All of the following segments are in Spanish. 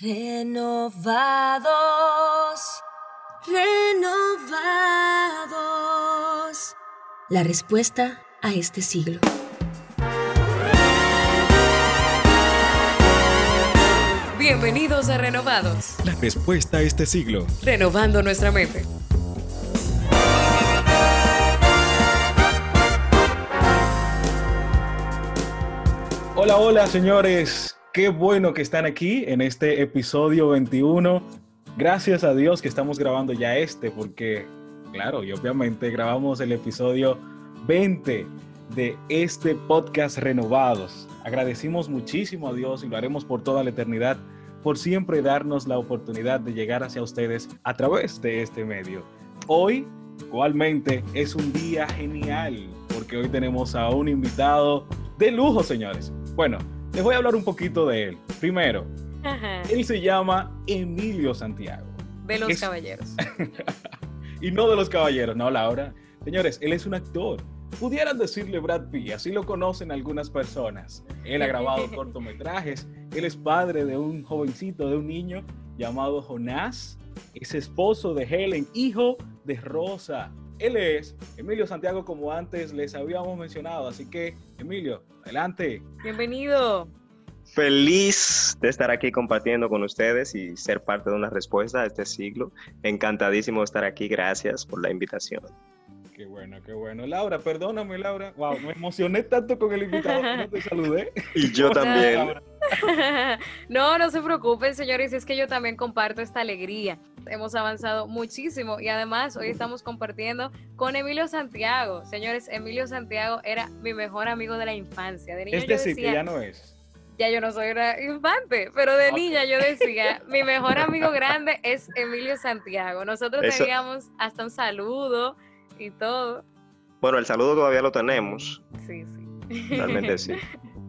Renovados, renovados. La respuesta a este siglo. Bienvenidos a Renovados, La respuesta a este siglo. renovando nuestra mente. Hola, hola, señores. Qué bueno que están aquí en este episodio 21. Gracias a Dios que estamos grabando ya este, porque, claro, y obviamente grabamos el episodio 20 de este podcast Renovados. Agradecimos muchísimo a Dios y lo haremos por toda la eternidad, por siempre darnos la oportunidad de llegar hacia ustedes a través de este medio. Hoy, igualmente, es un día genial, porque hoy tenemos a un invitado de lujo, señores. Bueno, les voy a hablar un poquito de él. Primero, Ajá. él se llama Emilio Santiago. De los Es- caballeros. y no de los caballeros, no, Laura. Señores, él es un actor. Pudieran decirle Brad Pitt, así lo conocen algunas personas. Él ha grabado cortometrajes. Él es padre de un jovencito, de un niño llamado Jonás. Es esposo de Helen, hijo de Rosa. Él es Emilio Santiago, como antes les habíamos mencionado. Así que, Emilio, adelante. Bienvenido. Feliz de estar aquí compartiendo con ustedes y ser parte de una respuesta a este siglo. Encantadísimo de estar aquí. Gracias por la invitación. Qué bueno, qué bueno. Laura, perdóname, Laura. Wow, me emocioné tanto con el invitado que no te saludé. Y yo ¿Cómo estás, también. No, no se preocupen, señores, es que yo también comparto esta alegría. Hemos avanzado muchísimo y además hoy estamos compartiendo con Emilio Santiago. Señores, Emilio Santiago era mi mejor amigo de la infancia. De niño Es yo decir, decía, que ya no es. ya yo no soy una infante, pero de niña yo decía, mi mejor amigo grande es Emilio Santiago. Nosotros Eso- teníamos hasta un saludo y todo. Bueno, el saludo todavía lo tenemos. Sí, sí. Realmente sí.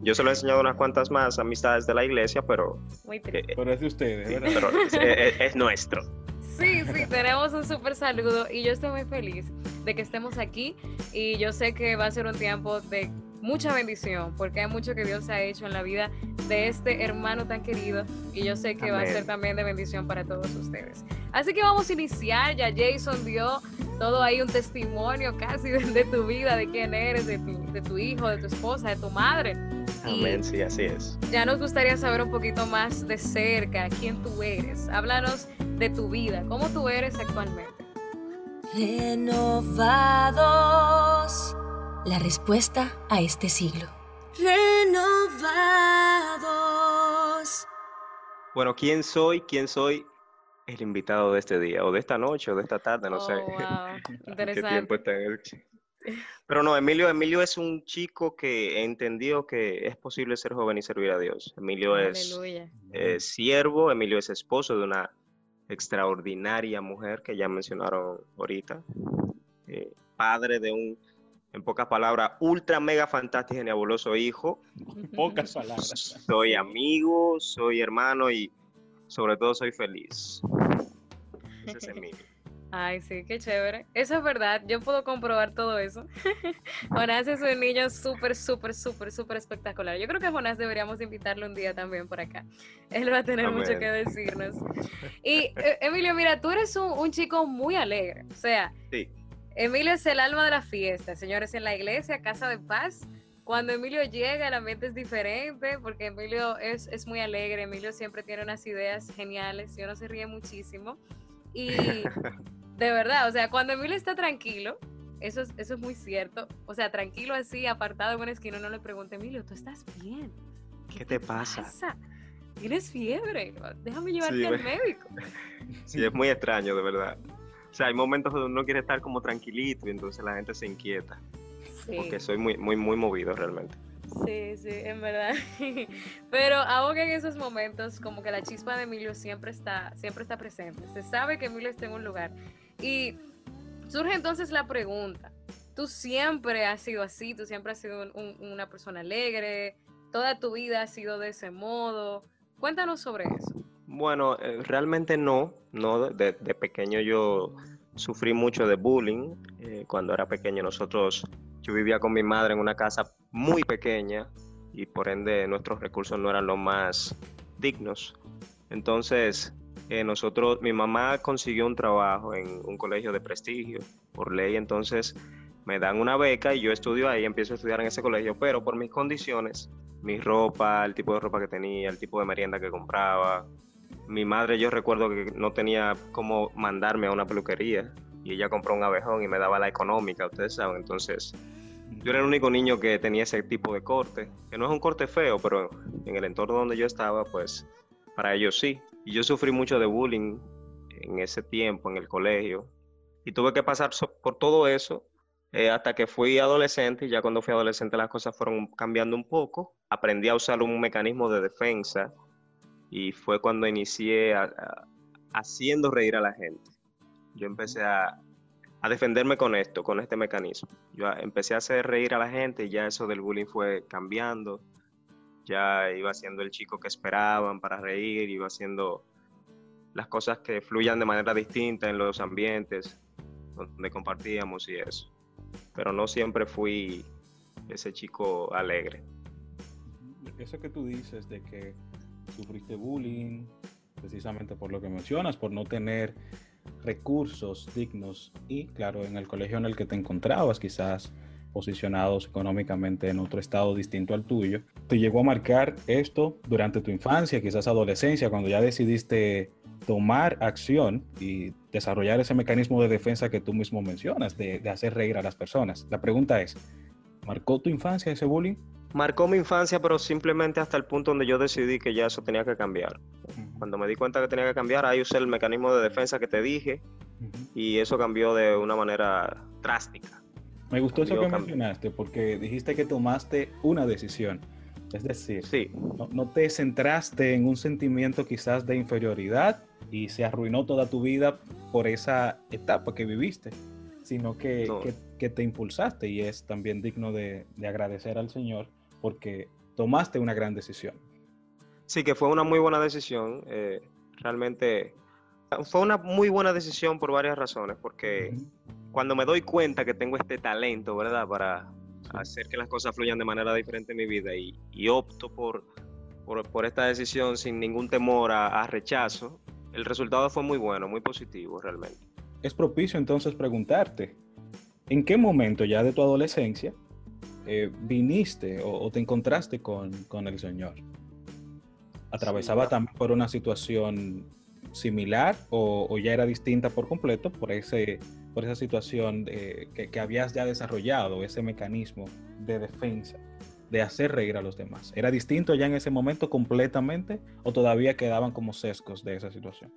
Yo se lo he enseñado unas cuantas más amistades de la iglesia, pero, Muy eh, triste. eh, Pero es de ustedes, sí, ¿verdad? pero es, es- es nuestro. Sí, sí, tenemos un súper saludo y yo estoy muy feliz de que estemos aquí y yo sé que va a ser un tiempo de mucha bendición porque hay mucho que Dios ha hecho en la vida de este hermano tan querido y yo sé que va a ser también de bendición para todos ustedes. Así que vamos a iniciar, ya Jason dio todo ahí un testimonio casi de, de tu vida, de quién eres, de tu, de tu hijo, de tu esposa, de tu madre. Y- Amén, sí, así es. ya nos gustaría saber un poquito más de cerca quién tú eres. Háblanos de tu vida, cómo tú eres actualmente. Renovados. La respuesta a este siglo. Renovados. Bueno, ¿quién soy? ¿Quién soy? El invitado de este día, o de esta noche, o de esta tarde, no Oh, sé. wow, qué Interesante. tiempo está en el- Pero no, Emilio, Emilio es un chico que entendió que es posible ser joven y servir a Dios. Emilio es eh, siervo, Emilio es esposo de una extraordinaria mujer que ya mencionaron ahorita, eh, padre de un, en pocas palabras, ultra mega fantástico y nebuloso hijo. Pocas palabras. Soy amigo, soy hermano y sobre todo soy feliz. Ese es Emilio. Ay, sí, qué chévere. Eso es verdad, yo puedo comprobar todo eso. Jonás es un niño súper, súper, súper, súper espectacular. Yo creo que a Jonás deberíamos invitarlo un día también por acá. Él va a tener mucho que decirnos. Y eh, Emilio, mira, tú eres un, un chico muy alegre. O sea, Sí, Emilio es el alma de la fiesta, señores, en la iglesia, Casa de Paz. Cuando Emilio llega, el ambiente es diferente porque Emilio es, es muy alegre, Emilio siempre tiene unas ideas geniales y uno se ríe muchísimo. Y de verdad, o sea, cuando Emilio está tranquilo, eso es, eso es muy cierto, o sea, tranquilo así, apartado en una esquina, uno le pregunta, Emilio, ¿tú estás bien? ¿Qué te pasa? ¿Tienes fiebre? Déjame llevarte Sí, al médico. sí, es muy extraño, de verdad. O sea, hay momentos donde uno quiere estar como tranquilito y entonces la gente se inquieta. Sí. Porque soy muy, muy, muy movido realmente. Sí, sí, en verdad. Pero aún en esos momentos, como que la chispa de Emilio siempre está, siempre está presente. Se sabe que Emilio está en un lugar. Y surge entonces la pregunta. Tú siempre has sido así, tú siempre has sido un- un- una persona alegre, toda tu vida ha sido de ese modo. Cuéntanos sobre eso. Bueno, eh, realmente no, no, de, de pequeño yo sufrí mucho de bullying. eh, cuando era pequeño nosotros, yo vivía con mi madre en una casa muy pequeña y por ende nuestros recursos no eran los más dignos. Entonces, eh, nosotros, mi mamá consiguió un trabajo en un colegio de prestigio por ley, entonces me dan una beca y yo estudio ahí, empiezo a estudiar en ese colegio, pero por mis condiciones, mi ropa, el tipo de ropa que tenía, el tipo de merienda que compraba, mi madre yo recuerdo que no tenía cómo mandarme a una peluquería y ella compró un abejón y me daba la económica, ustedes saben, entonces yo era el único niño que tenía ese tipo de corte, que no es un corte feo, pero en el entorno donde yo estaba, pues para ellos sí. Y yo sufrí mucho de bullying en ese tiempo en el colegio y tuve que pasar por todo eso eh, hasta que fui adolescente y ya cuando fui adolescente las cosas fueron cambiando un poco. Aprendí a usar un mecanismo de defensa y fue cuando inicié haciendo reír a la gente. Yo empecé a, a, defenderme con esto, con este mecanismo. Yo empecé a hacer reír a la gente y ya eso del bullying fue cambiando ya iba siendo el chico que esperaban para reír, iba haciendo las cosas que fluyan de manera distinta en los ambientes donde compartíamos y eso. Pero no siempre fui ese chico alegre. Eso que tú dices de que sufriste bullying, precisamente por lo que mencionas, por no tener recursos dignos y claro, en el colegio en el que te encontrabas quizás posicionados económicamente en otro estado distinto al tuyo. ¿Te llegó a marcar esto durante tu infancia, quizás adolescencia, cuando ya decidiste tomar acción y desarrollar ese mecanismo de defensa que tú mismo mencionas, de, hacer reír a las personas? La pregunta es, ¿marcó tu infancia ese bullying? Marcó mi infancia, pero simplemente hasta el punto donde yo decidí que ya eso tenía que cambiar. Cuando me di cuenta que tenía que cambiar, ahí usé el mecanismo de defensa que te dije y eso cambió de una manera drástica. Me gustó eso que mencionaste porque dijiste que tomaste una decisión. Es decir, sí. no, te centraste en un sentimiento quizás de inferioridad y se arruinó toda tu vida por esa etapa que viviste, sino que, que, te impulsaste y es también digno de, de, agradecer al Señor porque tomaste una gran decisión. Sí, que fue una muy buena decisión. Eh, realmente fue una muy buena decisión por varias razones, porque cuando me doy cuenta que tengo este talento, ¿verdad? Para hacer que las cosas fluyan de manera diferente en mi vida y, opto por, por, esta decisión sin ningún temor a, rechazo, el resultado fue muy bueno, muy positivo realmente. Es propicio entonces preguntarte, ¿en qué momento ya de tu adolescencia eh, viniste o, te encontraste con, el Señor? ¿Atravesaba también por una situación similar o, o, ya era distinta por completo por ese por esa situación que, que, habías ya desarrollado, ese mecanismo de defensa, de hacer reír a los demás. ¿Era distinto ya en ese momento completamente o todavía quedaban como sesgos de esa situación?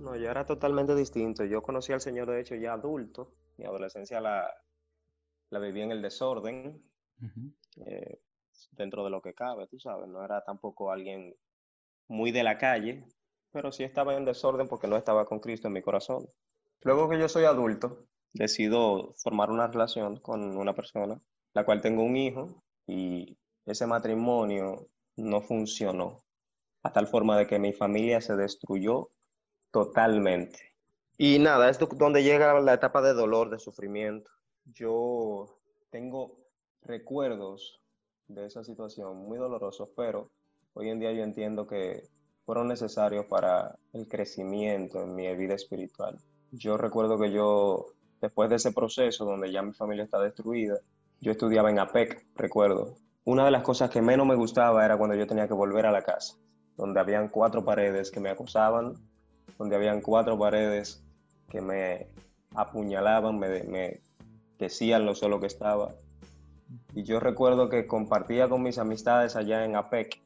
No, ya era totalmente distinto. Yo conocí al Señor, de hecho, ya adulto. Mi adolescencia la, la viví en el desorden, eh, dentro de lo que cabe, tú sabes. No era tampoco alguien muy de la calle, pero sí estaba en desorden porque no estaba con Cristo en mi corazón. Luego que yo soy adulto, decido formar una relación con una persona, la cual tengo un hijo, y ese matrimonio no funcionó, a tal forma de que mi familia se destruyó totalmente. Y nada, es donde llega la etapa de dolor, de sufrimiento. Yo tengo recuerdos de esa situación muy dolorosos, pero hoy en día yo entiendo que fueron necesarios para el crecimiento en mi vida espiritual yo recuerdo que yo, después de ese proceso donde ya mi familia está destruida, yo estudiaba en APEC, recuerdo. Una de las cosas que menos me gustaba era cuando yo tenía que volver a la casa, donde habían cuatro paredes que me acosaban, donde habían cuatro paredes que me apuñalaban, me, me decían lo solo que estaba. Y yo recuerdo que compartía con mis amistades allá en APEC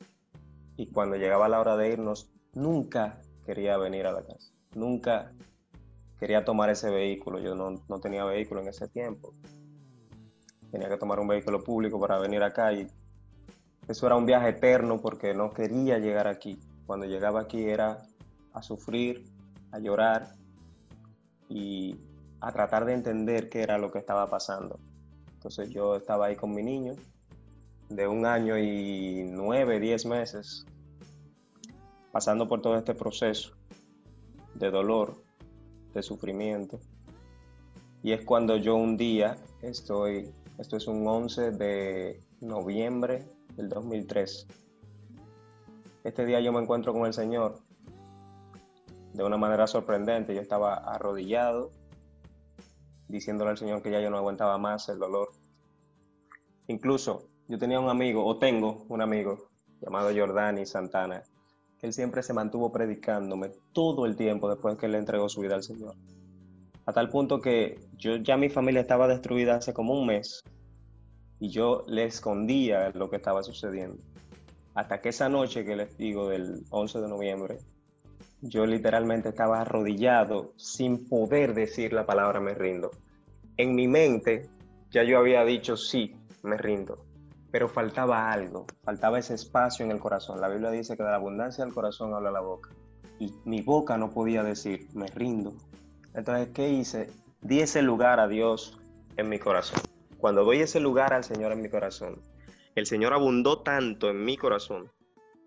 y cuando llegaba la hora de irnos, nunca quería venir a la casa. Nunca quería tomar ese vehículo. Yo no, no, tenía vehículo en ese tiempo. Tenía que tomar un vehículo público para venir acá y eso era un viaje eterno porque no quería llegar aquí. Cuando llegaba aquí era a sufrir, a llorar y a tratar de entender qué era lo que estaba pasando. Entonces yo estaba ahí con mi niño de un año y nueve, diez meses, pasando por todo este proceso de dolor, de sufrimiento. Y es cuando yo un día estoy, esto es un 11 de noviembre del 2003, este día yo me encuentro con el Señor de una manera sorprendente. Yo estaba arrodillado, diciéndole al Señor que ya yo no aguantaba más el dolor. Incluso yo tenía un amigo, o tengo un amigo, llamado Jordani Santana, él siempre se mantuvo predicándome todo el tiempo después que él entregó su vida al Señor. A tal punto que yo ya mi familia estaba destruida hace como un mes y yo le escondía lo que estaba sucediendo. Hasta que esa noche que les digo del 11 de noviembre, yo literalmente estaba arrodillado sin poder decir la palabra me rindo. En mi mente ya yo había dicho sí, me rindo, pero faltaba algo, faltaba ese espacio en el corazón. La Biblia dice que de la abundancia del corazón habla la boca y mi boca no podía decir me rindo. Entonces, ¿qué hice? Di ese lugar a Dios en mi corazón. Cuando doy ese lugar al Señor en mi corazón, el Señor abundó tanto en mi corazón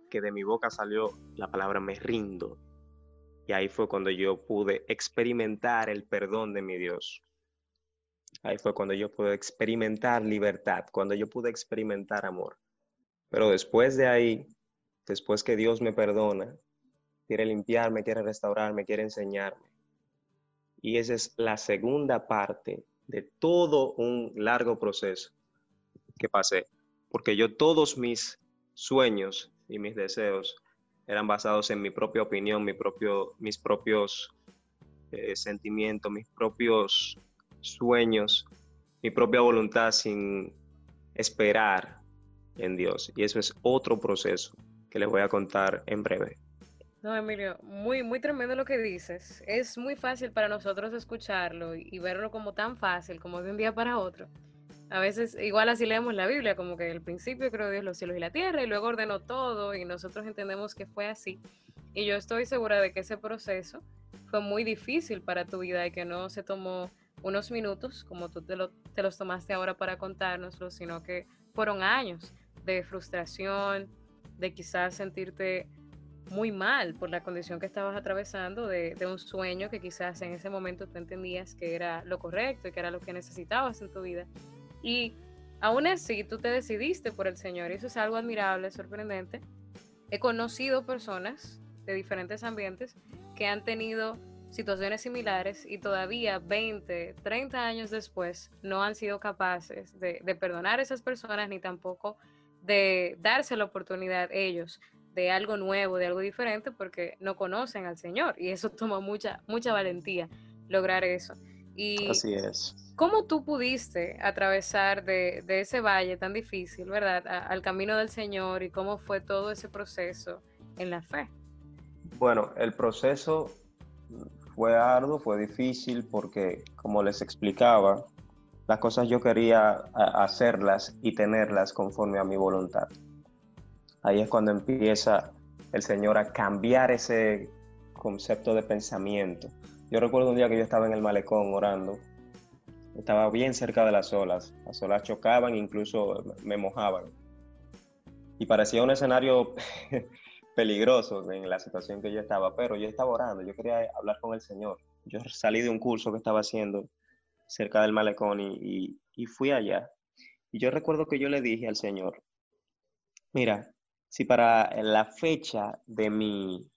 que de mi boca salió la palabra me rindo. Y ahí fue cuando yo pude experimentar el perdón de mi Dios. Ahí fue cuando yo pude experimentar libertad, cuando yo pude experimentar amor. Pero después de ahí, después que Dios me perdona, quiere limpiarme, quiere restaurarme, quiere enseñarme. Y esa es la segunda parte de todo un largo proceso que pasé, porque yo todos mis sueños y mis deseos eran basados en mi propia opinión, mi propio, mis propios eh, sentimientos, mis propios sueños, mi propia voluntad sin esperar en Dios. Y eso es otro proceso que les voy a contar en breve. No, Emilio, muy, muy tremendo lo que dices. Es muy fácil para nosotros escucharlo y, verlo como tan fácil, como de un día para otro. A veces, igual así leemos la Biblia, como que al principio creó Dios los cielos y la tierra y luego ordenó todo y nosotros entendemos que fue así. Y yo estoy segura de que ese proceso fue muy difícil para tu vida y que no se tomó unos minutos, como tú te, lo, te los tomaste ahora para contárnoslo, sino que fueron años de frustración, de quizás sentirte muy mal por la condición que estabas atravesando de, un sueño que quizás en ese momento tú entendías que era lo correcto y que era lo que necesitabas en tu vida. Y aún así tú te decidiste por el Señor y eso es algo admirable, sorprendente. He conocido personas de diferentes ambientes que han tenido situaciones similares y todavía 20, 30 años después no han sido capaces de, de perdonar a esas personas ni tampoco de darse la oportunidad ellos de algo nuevo, de algo diferente, porque no conocen al Señor. Y eso toma mucha, mucha valentía lograr eso. Y Así es. ¿Cómo tú pudiste atravesar de, ese valle tan difícil, verdad, al camino del Señor y cómo fue todo ese proceso en la fe? Bueno, el proceso fue arduo, fue difícil porque, como les explicaba, las cosas yo quería hacerlas y tenerlas conforme a mi voluntad. Ahí es cuando empieza el Señor a cambiar ese concepto de pensamiento. Yo recuerdo un día que yo estaba en el malecón orando. Estaba bien cerca de las olas. Las olas chocaban, incluso me mojaban. Y parecía un escenario peligroso en la situación que yo estaba, pero yo estaba orando, yo quería hablar con el Señor. Yo salí de un curso que estaba haciendo cerca del malecón y, fui allá. Y yo recuerdo que yo le dije al Señor, mira, si para la fecha de mi,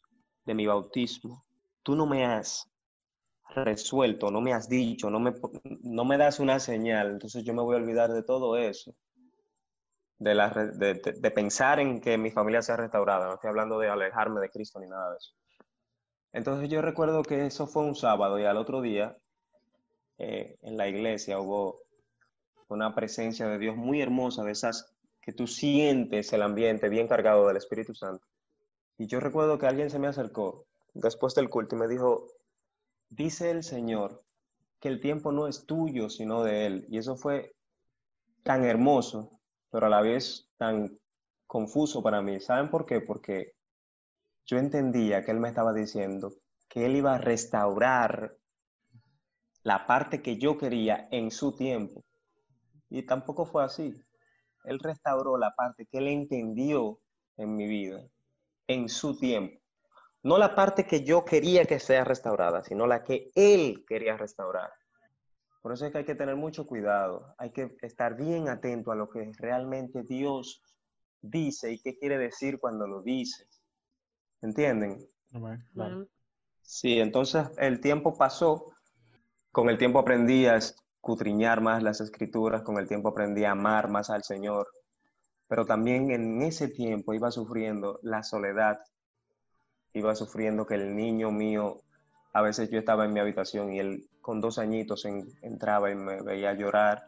de mi bautismo tú no me has resuelto, no me has dicho, no me, no me das una señal, entonces yo me voy a olvidar de todo eso, de, la, de, de, pensar en que mi familia sea restaurada, no estoy hablando de alejarme de Cristo ni nada de eso. Entonces yo recuerdo que eso fue un sábado y al otro día eh, en la iglesia hubo una presencia de Dios muy hermosa, de esas que tú sientes el ambiente bien cargado del Espíritu Santo. Y yo recuerdo que alguien se me acercó después del culto y me dijo, dice el Señor que el tiempo no es tuyo, sino de Él. Y eso fue tan hermoso, pero a la vez tan confuso para mí. ¿Saben por qué? Porque yo entendía que Él me estaba diciendo que Él iba a restaurar la parte que yo quería en su tiempo. Y tampoco fue así. Él restauró la parte que Él entendió en mi vida, en su tiempo. No la parte que yo quería que sea restaurada, sino la que Él quería restaurar. Por eso es que hay que tener mucho cuidado, hay que estar bien atento a lo que realmente Dios dice y qué quiere decir cuando lo dice. ¿Entienden? Claro. Sí, entonces el tiempo pasó, con el tiempo aprendí a escudriñar más las escrituras, con el tiempo aprendí a amar más al Señor, pero también en ese tiempo iba sufriendo la soledad, iba sufriendo que el niño mío, a veces yo estaba en mi habitación y él con dos añitos en- entraba y me veía llorar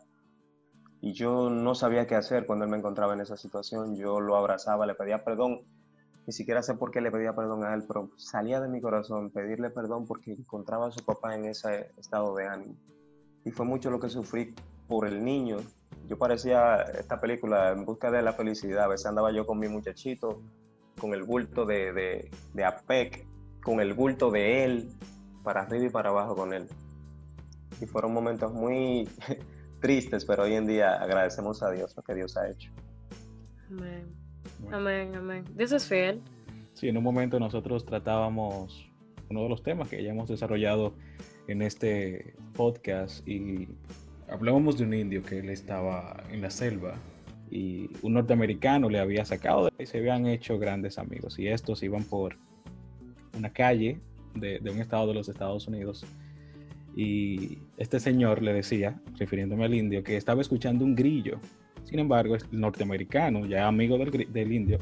y yo no sabía qué hacer cuando él me encontraba en esa situación, yo lo abrazaba, le pedía perdón ni siquiera sé por qué le pedía perdón a él, pero salía de mi corazón pedirle perdón porque encontraba a su papá en ese estado de ánimo. Y fue mucho lo que sufrí por el niño. Yo parecía esta película en busca de la felicidad. A veces andaba yo con mi muchachito, con el bulto de, de, de APEC, con el bulto de él, para arriba y para abajo con él. Y fueron momentos muy tristes, pero hoy en día agradecemos a Dios lo que Dios ha hecho. Amén. Amén, amén. Dios es fiel. Sí, en un momento nosotros tratábamos uno de los temas que ya hemos desarrollado en este podcast y hablábamos de un indio que él estaba en la selva y un norteamericano le había sacado de ahí, se habían hecho grandes amigos y estos iban por una calle de, de un estado de los Estados Unidos y este señor le decía, refiriéndome al indio, que estaba escuchando un grillo. Sin embargo, el norteamericano, ya amigo del, del indio,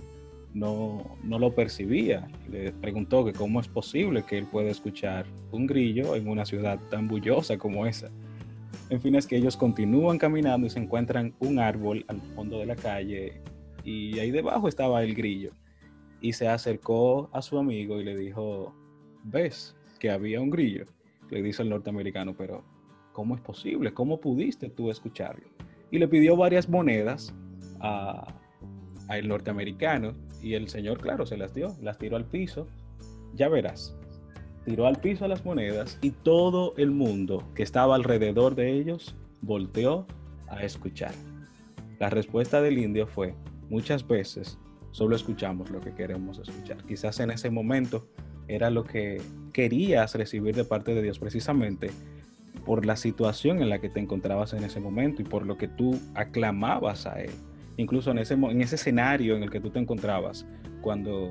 no, no lo percibía. Le preguntó que cómo es posible que él pueda escuchar un grillo en una ciudad tan bullosa como esa. En fin, es que ellos continúan caminando y se encuentran un árbol al fondo de la calle y ahí debajo estaba el grillo. Y se acercó a su amigo y le dijo, ¿ves que había un grillo? Le dice el norteamericano, pero ¿cómo es posible? ¿Cómo pudiste tú escucharlo? Y le pidió varias monedas a, a el norteamericano y el señor, claro, se las dio, las tiró al piso. Ya verás, tiró al piso las monedas y todo el mundo que estaba alrededor de ellos volteó a escuchar. La respuesta del indio fue, muchas veces solo escuchamos lo que queremos escuchar. Quizás en ese momento era lo que querías recibir de parte de Dios precisamente por la situación en la que te encontrabas en ese momento y por lo que tú aclamabas a Él. Incluso en ese, en ese escenario en el que tú te encontrabas cuando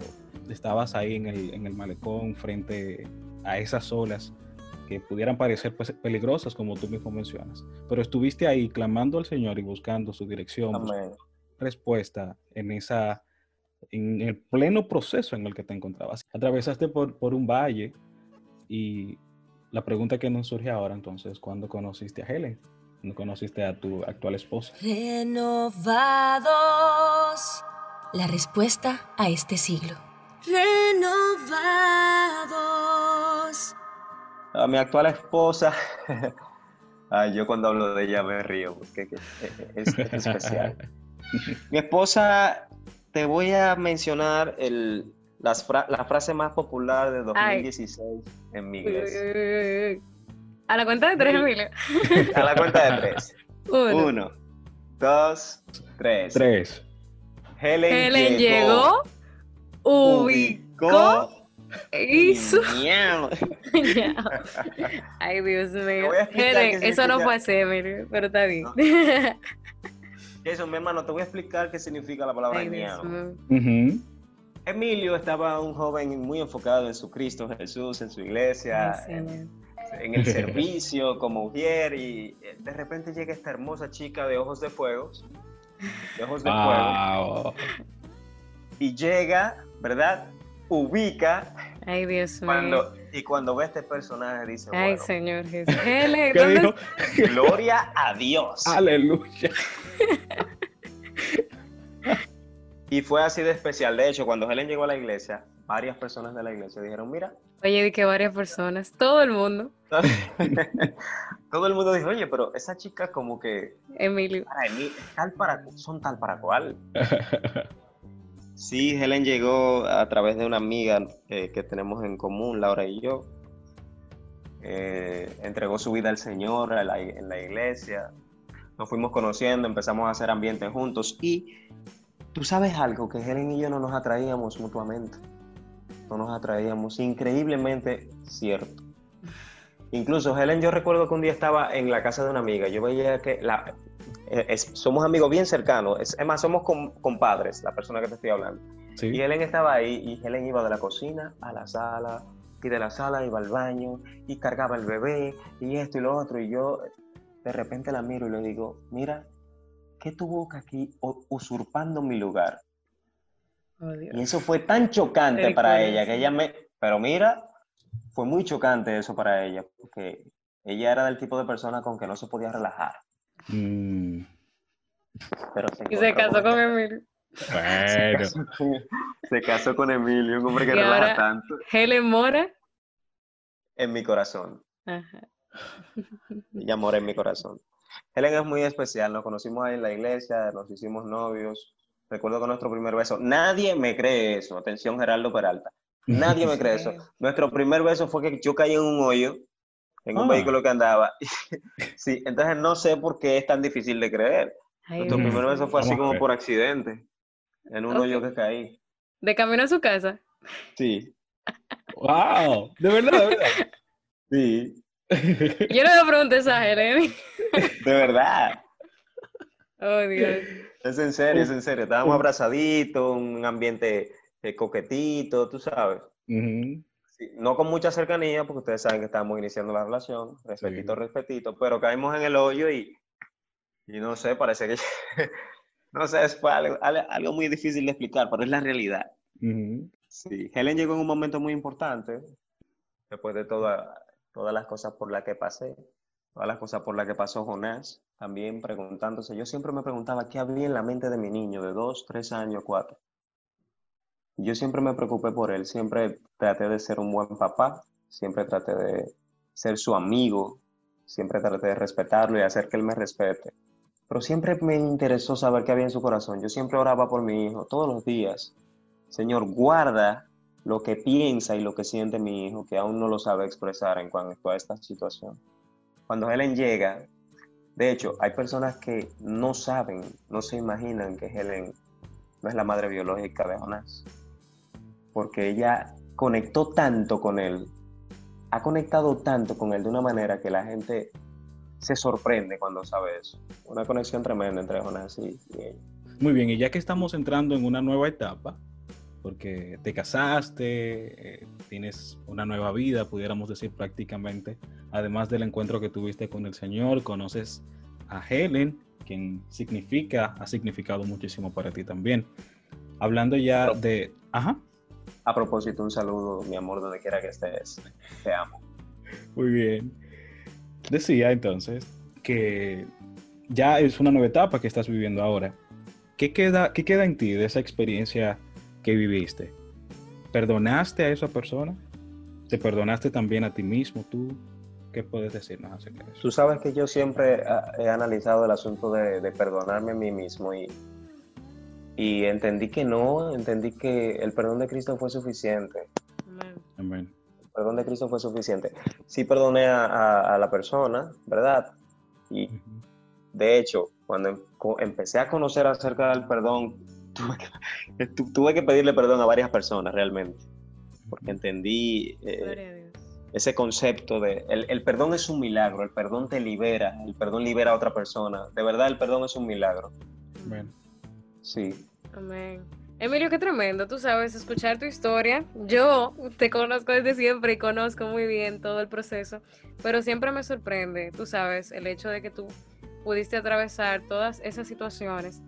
estabas ahí en el, en el malecón frente a esas olas que pudieran parecer pues, peligrosas como tú mismo mencionas. Pero estuviste ahí clamando al Señor y buscando su dirección, buscando respuesta en esa en el pleno proceso en el que te encontrabas. Atravesaste por, por un valle y la pregunta que nos surge ahora entonces, ¿cuándo conociste a Helen? ¿Cuándo conociste a tu actual esposa? Renovados. La respuesta a este siglo. Renovados. A mi actual esposa, ay, yo cuando hablo de ella me río porque que- es, es especial. Mi esposa, te voy a mencionar el, las fra- la frase más popular de 2016 en mi iglesia. uy, uy, uy. A la cuenta de tres. Emilio. A la cuenta de tres. Uno. Uno, dos, tres. Tres. Helen, Helen llegó, ubicó, ubicó hizo. Miau. Ay, Dios mío. Helen, eso no fue así, Emilio, pero está bien. Eso, mi hermano, te voy a explicar qué significa la palabra. Ujú. Emilio estaba un joven muy enfocado en su Cristo Jesús, en su iglesia, Ay, en, el servicio como mujer y eh, de repente llega esta hermosa chica de ojos de fuego, de ojos de fuego, Wow. y llega, ¿verdad? Ubica Ay, Dios mío. cuando, y cuando ve este personaje dice, Ay, bueno, Señor Jesús. ¿Qué ¿dónde dijo? gloria a Dios. Aleluya. Y fue así de especial. De hecho, cuando Helen llegó a la iglesia, varias personas de la iglesia dijeron, mira, Oye, di que varias personas, todo el mundo, todo el mundo dijo, oye, pero esa chica como que Emilio. para mí tal para, son tal para cual. Sí, Helen llegó a través de una amiga eh, que tenemos en común, Laura y yo. Eh, entregó su vida al Señor en la iglesia. Nos fuimos conociendo, empezamos a hacer ambiente juntos y tú sabes algo, que Helen y yo no nos atraíamos mutuamente. No nos atraíamos, increíblemente cierto. Incluso Helen, yo recuerdo que un día estaba en la casa de una amiga, yo veía que la, es- somos amigos bien cercanos, es, es más, somos com- compadres, la persona que te estoy hablando. Sí. Y Helen estaba ahí y Helen iba de la cocina a la sala y de la sala iba al baño y cargaba el bebé y esto y lo otro. Y yo de repente la miro y le digo, mira, ¿qué tu boca aquí usurpando mi lugar? Oh. Y eso fue tan chocante El para ella que ella me... Pero mira, fue muy chocante eso para ella porque ella era del tipo de persona con que no se podía relajar. Mm, Pero se, Y se casó con Emilio. se bueno, casó con- se casó con Emilio, un hombre que Y relaja ahora- tanto Helen Mora. en mi corazón. Ajá. y amor en mi corazón. Helen es muy especial, nos conocimos ahí en la iglesia, nos hicimos novios. Recuerdo que nuestro primer beso, nadie me cree eso, atención Geraldo Peralta, nadie me cree eso. Nuestro primer beso fue que yo caí en un hoyo, en un Ah. vehículo que andaba. sí, entonces no sé por qué es tan difícil de creer. Ay, Nuestro Dios primer beso fue así como por accidente, en un Ok. hoyo que caí. De camino a su casa. Sí, wow, de verdad, de verdad. sí, Yo no le pregunté eso a Helen. de verdad. Oh, Dios. Es en serio, es en serio. Estábamos abrazaditos, un ambiente eh, coquetito, tú sabes. Ujú. Sí, no con mucha cercanía, porque ustedes saben que estábamos iniciando la relación, respetito, Sí. respetito, pero caímos en el hoyo y, y no sé, parece que, no sé, es fue algo, algo- muy difícil de explicar, pero es la realidad. Sí, Helen llegó en un momento muy importante, después de toda- todas las cosas por las que pasé, todas las cosas por las que pasó Jonás, también preguntándose, yo siempre me preguntaba qué había en la mente de mi niño de dos, tres años, cuatro. Yo siempre me preocupé por él, siempre traté de ser un buen papá, siempre traté de ser su amigo, siempre traté de respetarlo y hacer que él me respete. Pero siempre me interesó saber qué había en su corazón. Yo siempre oraba por mi hijo todos los días. Señor, guarda lo que piensa y lo que siente mi hijo, que aún no lo sabe expresar en cuanto a esta situación. Cuando Helen llega, de hecho, hay personas que no saben, no se imaginan que Helen no es la madre biológica de Jonás, porque ella conectó tanto con él, ha conectado tanto con él de una manera que la gente se sorprende cuando sabe eso. Una conexión tremenda entre Jonás y, y ella. Muy bien, y ya que estamos entrando en una nueva etapa, porque te casaste, eh, tienes una nueva vida, pudiéramos decir prácticamente, además del encuentro que tuviste con el Señor, conoces a Helen, quien significa, ha significado muchísimo para ti también. Hablando ya de... Ajá, A propósito, un saludo, mi amor, donde quiera que estés. Te amo. muy bien. Decía entonces que ya es una nueva etapa que estás viviendo ahora. ¿Qué queda, qué queda en ti de esa experiencia que viviste? ¿Perdonaste a esa persona? ¿Te perdonaste también a ti mismo tú? ¿Qué puedes decirnos acerca de eso? Tú sabes que yo siempre ah, he analizado el asunto de, de perdonarme a mí mismo y, y entendí que no, entendí que el perdón de Cristo fue suficiente. Amén. El perdón de Cristo fue suficiente. Sí perdoné a, a- a la persona, ¿verdad? Y de hecho, cuando em- empecé a conocer acerca del perdón, tuve que, tu- tuve que pedirle perdón a varias personas realmente, porque entendí eh, ese concepto de el, el perdón es un milagro, el perdón te libera, el perdón libera a otra persona. De verdad, el perdón es un milagro. Amén. Sí. Amén. Emilio, qué tremendo, tú sabes, escuchar tu historia. Yo te conozco desde siempre y conozco muy bien todo el proceso, pero siempre me sorprende, tú sabes, el hecho de que tú pudiste atravesar todas esas situaciones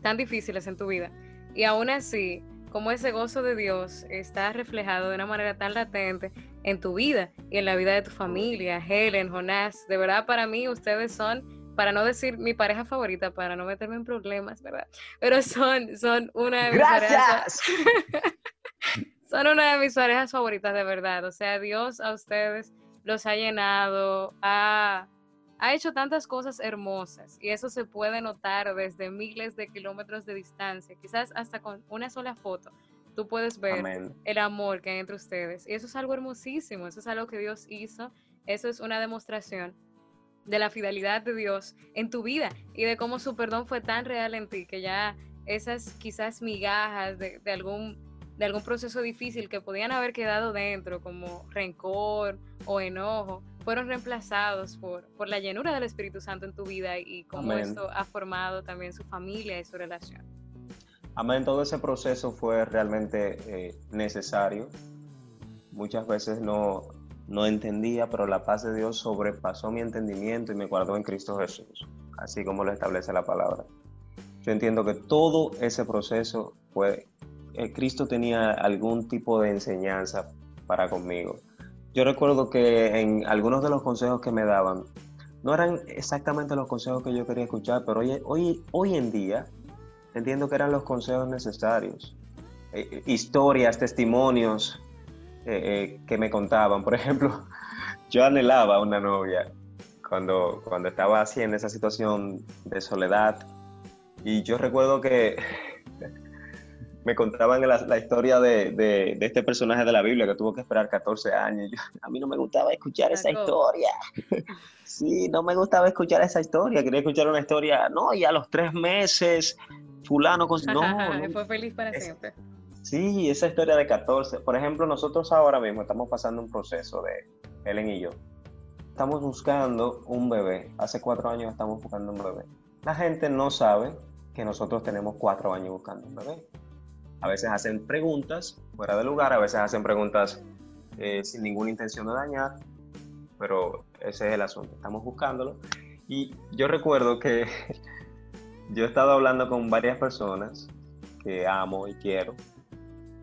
tan difíciles en tu vida y aún así, como ese gozo de Dios está reflejado de una manera tan latente en tu vida y en la vida de tu familia, Helen, Jonás, de verdad para mí ustedes son, para no decir mi pareja favorita, para no meterme en problemas, ¿verdad? Pero son, son una de mis parejas, Gracias. son una de mis parejas favoritas de verdad. O sea, Dios a ustedes los ha llenado, ha, ha hecho tantas cosas hermosas y eso se puede notar desde miles de kilómetros de distancia, quizás hasta con una sola foto. Tú puedes ver Amén. el amor que hay entre ustedes. Y eso es algo hermosísimo, eso es algo que Dios hizo, eso es una demostración de la fidelidad de Dios en tu vida y de cómo su perdón fue tan real en ti que ya esas quizás migajas de, de algún, de algún proceso difícil que podían haber quedado dentro como rencor o enojo fueron reemplazados por, por la llenura del Espíritu Santo en tu vida y cómo Amén. esto ha formado también su familia y su relación. Amén, todo ese proceso fue realmente eh, necesario. Muchas veces no, no entendía, pero la paz de Dios sobrepasó mi entendimiento y me guardó en Cristo Jesús, así como lo establece la palabra. Yo entiendo que todo ese proceso fue, eh, Cristo tenía algún tipo de enseñanza para conmigo. Yo recuerdo que en algunos de los consejos que me daban, no eran exactamente los consejos que yo quería escuchar, pero hoy, hoy, hoy en día entiendo que eran los consejos necesarios. Eh, eh, historias, testimonios eh, que me contaban. Por ejemplo, yo anhelaba una novia cuando, cuando estaba así en esa situación de soledad. Y yo recuerdo que me contaban la, historia de, este personaje de la Biblia que tuvo que esperar 14 años. a mí no me gustaba escuchar esa historia. sí, no me gustaba escuchar esa historia. Quería escuchar una historia, no, y a los tres meses, fulano con... No, fue feliz para siempre. Sí, esa historia de 14. Por ejemplo, nosotros ahora mismo estamos pasando un proceso de Ellen y yo. Estamos buscando un bebé. Hace cuatro años estamos buscando un bebé. La gente no sabe que nosotros tenemos cuatro años buscando un bebé a veces hacen preguntas fuera de lugar, a veces hacen preguntas eh, sin ninguna intención de dañar, pero ese es el asunto, estamos buscándolo. Y yo recuerdo que yo he estado hablando con varias personas que amo y quiero,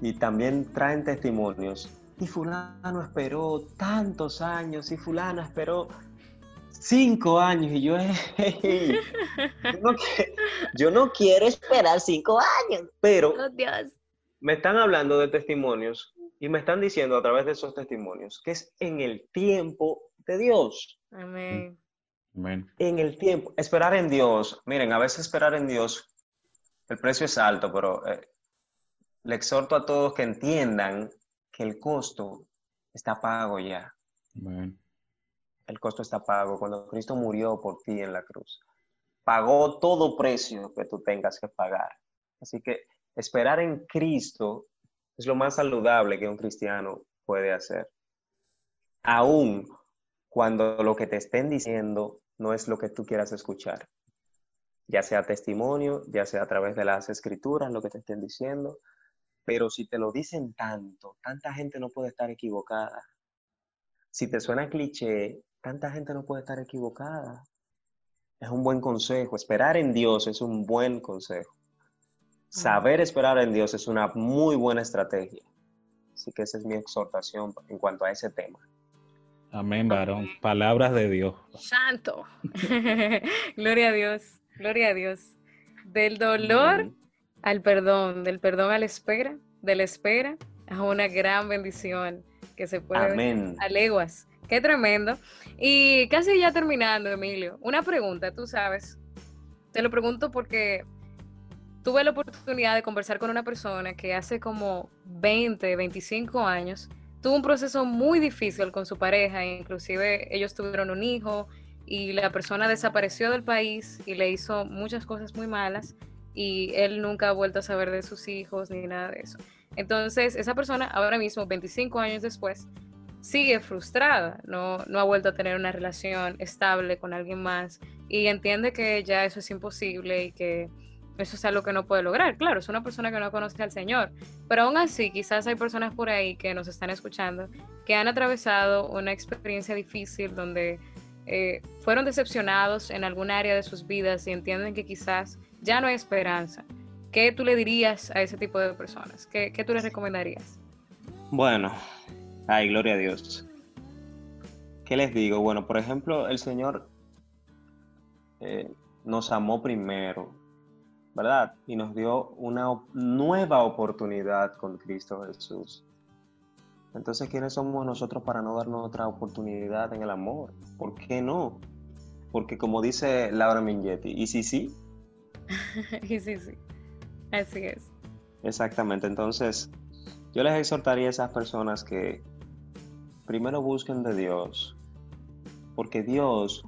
y también traen testimonios. Y fulano esperó tantos años, y fulano esperó cinco años, y yo, yo, no, quiero esperar cinco años, pero oh, me están hablando de testimonios y me están diciendo a través de esos testimonios que es en el tiempo de Dios. Amén. Amén. En el tiempo, esperar en Dios. Miren, a veces esperar en Dios, el precio es alto, pero eh, le exhorto a todos que entiendan que el costo está pago ya. El costo está pago. Cuando Cristo murió por ti en la cruz, pagó todo precio que tú tengas que pagar. Así que esperar en Cristo es lo más saludable que un cristiano puede hacer. Aún cuando lo que te estén diciendo no es lo que tú quieras escuchar. Ya sea testimonio, ya sea a través de las escrituras, lo que te estén diciendo. Pero si te lo dicen tanto, tanta gente no puede estar equivocada. Si te suena cliché, tanta gente no puede estar equivocada. Es un buen consejo. Esperar en Dios es un buen consejo. Saber esperar en Dios es una muy buena estrategia. Así que esa es mi exhortación en cuanto a ese tema. Amén, varón. Palabras de Dios. Santo. gloria a Dios. Gloria a Dios. Del dolor al perdón, del perdón a la espera, de la espera a una gran bendición que se puede Amén. a leguas. Qué tremendo. Y casi ya terminando, Emilio, una pregunta, tú sabes. Te lo pregunto porque tuve la oportunidad de conversar con una persona que hace como 20, 25 años tuvo un proceso muy difícil con su pareja, inclusive ellos tuvieron un hijo y la persona desapareció del país y le hizo muchas cosas muy malas y él nunca ha vuelto a saber de sus hijos ni nada de eso. Entonces, esa persona ahora mismo, 25 años después, sigue frustrada, no, no ha vuelto a tener una relación estable con alguien más y entiende que ya eso es imposible y que eso es algo que no puede lograr. Claro, es una persona que no conoce al Señor, pero aún así quizás hay personas por ahí que nos están escuchando que han atravesado una experiencia difícil donde eh, fueron decepcionados en algún área de sus vidas y entienden que quizás ya no hay esperanza. ¿Qué tú le dirías a ese tipo de personas? ¿Qué, qué tú les recomendarías? Bueno, Ay, gloria a Dios. ¿Qué les digo? Bueno, por ejemplo, el Señor eh, nos amó primero, ¿verdad? Y nos dio una nueva oportunidad con Cristo Jesús. Entonces, ¿quiénes somos nosotros para no darnos otra oportunidad en el amor? ¿Por qué no? Porque como dice Laura Mingetti, ¿y si sí? y sí, sí. Así es. Exactamente. Entonces, yo les exhortaría a esas personas que primero busquen de Dios, porque Dios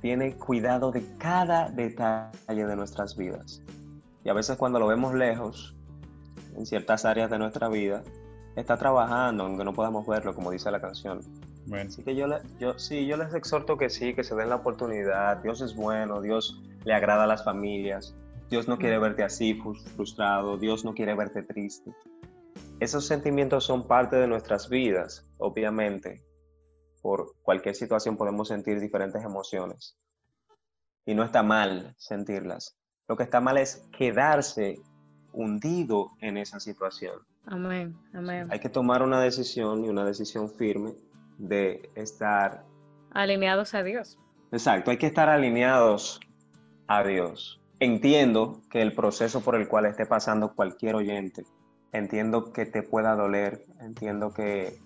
tiene cuidado de cada detalle de nuestras vidas. Y a veces cuando lo vemos lejos, en ciertas áreas de nuestra vida, está trabajando, aunque no podamos verlo, como dice la canción. Así que yo, yo, sí, yo les exhorto que sí, que se den la oportunidad. Dios es bueno, Dios le agrada a las familias. Dios no quiere verte así, frustrado, Dios no quiere verte triste. Esos sentimientos son parte de nuestras vidas, obviamente. Por cualquier situación podemos sentir diferentes emociones. Y no está mal sentirlas. Lo que está mal es quedarse hundido en esa situación. Amén, amén. Hay que tomar una decisión y una decisión firme de estar alineados a Dios. Exacto, hay que estar alineados a Dios. Entiendo que el proceso por el cual esté pasando cualquier oyente, entiendo que te pueda doler, entiendo que,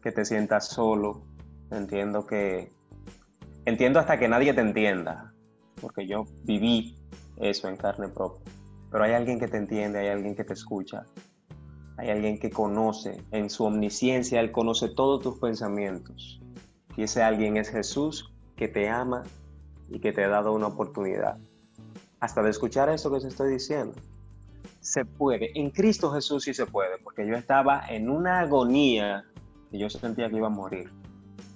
que te sientas solo, entiendo que... Entiendo hasta que nadie te entienda, porque yo viví eso en carne propia. Pero hay alguien que te entiende, hay alguien que te escucha, hay alguien que conoce, en su omnisciencia, Él conoce todos tus pensamientos. Y ese alguien es Jesús que te ama y que te ha dado una oportunidad. Hasta de escuchar eso que os estoy diciendo. Se puede. En Cristo Jesús sí se puede, porque yo estaba en una agonía y yo sentía que iba a morir.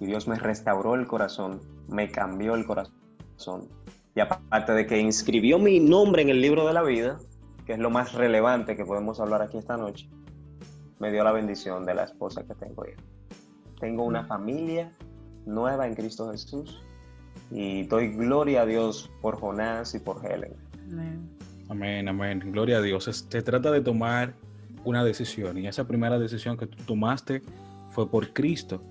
Y Dios me restauró el corazón, me cambió el corazón. Y aparte de que inscribió mi nombre en el libro de la vida, que es lo más relevante que podemos hablar aquí esta noche, me dio la bendición de la esposa que tengo hoy. Tengo una familia nueva en Cristo Jesús y doy gloria a Dios por Jonás y por Helen. Amén. Amén, amén. Gloria a Dios. Se trata de tomar una decisión y esa primera decisión que tú tomaste fue por Cristo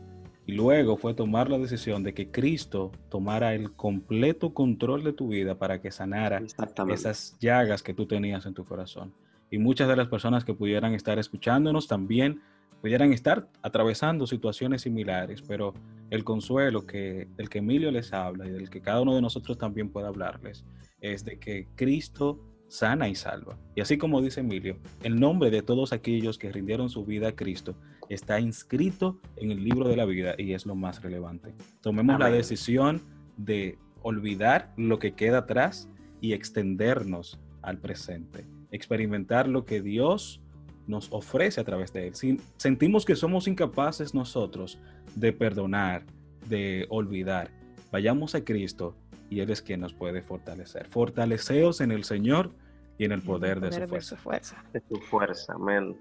y luego fue tomar la decisión de que Cristo tomara el completo control de tu vida para que sanara esas llagas que tú tenías en tu corazón y muchas de las personas que pudieran estar escuchándonos también pudieran estar atravesando situaciones similares, pero el consuelo que, del que Emilio les habla y del que cada uno de nosotros también puede hablarles es de que Cristo sana y salva. Y así como dice Emilio, el nombre de todos aquellos que rindieron su vida a Cristo está inscrito en el libro de la vida y es lo más relevante. Tomemos la decisión de olvidar lo que queda atrás y extendernos al presente experimentar lo que Dios nos ofrece a través de Él. Si sentimos que somos incapaces nosotros de perdonar, de olvidar, vayamos a Cristo y Él es quien nos puede fortalecer. Fortaleceos en el Señor y en el poder, de, su fuerza. fuerza. De su fuerza, amén.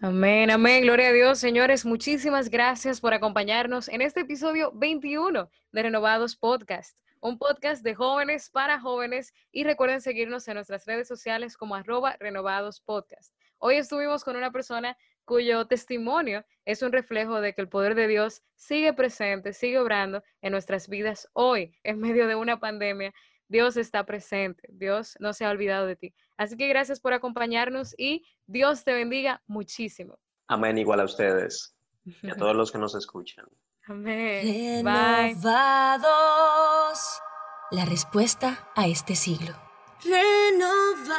Amén, amén, gloria a Dios. Señores, muchísimas gracias por acompañarnos en este episodio 21 de Renovados Podcast un podcast de jóvenes para jóvenes y recuerden seguirnos en nuestras redes sociales como arroba renovados podcast. Hoy estuvimos con una persona cuyo testimonio es un reflejo de que el poder de Dios sigue presente, sigue obrando en nuestras vidas hoy, en medio de una pandemia. Dios está presente, Dios no se ha olvidado de ti. Así que gracias por acompañarnos y Dios te bendiga muchísimo. Amén, igual a ustedes y a todos los que nos escuchan. Amén. Renovados. La respuesta a este siglo. Renovados.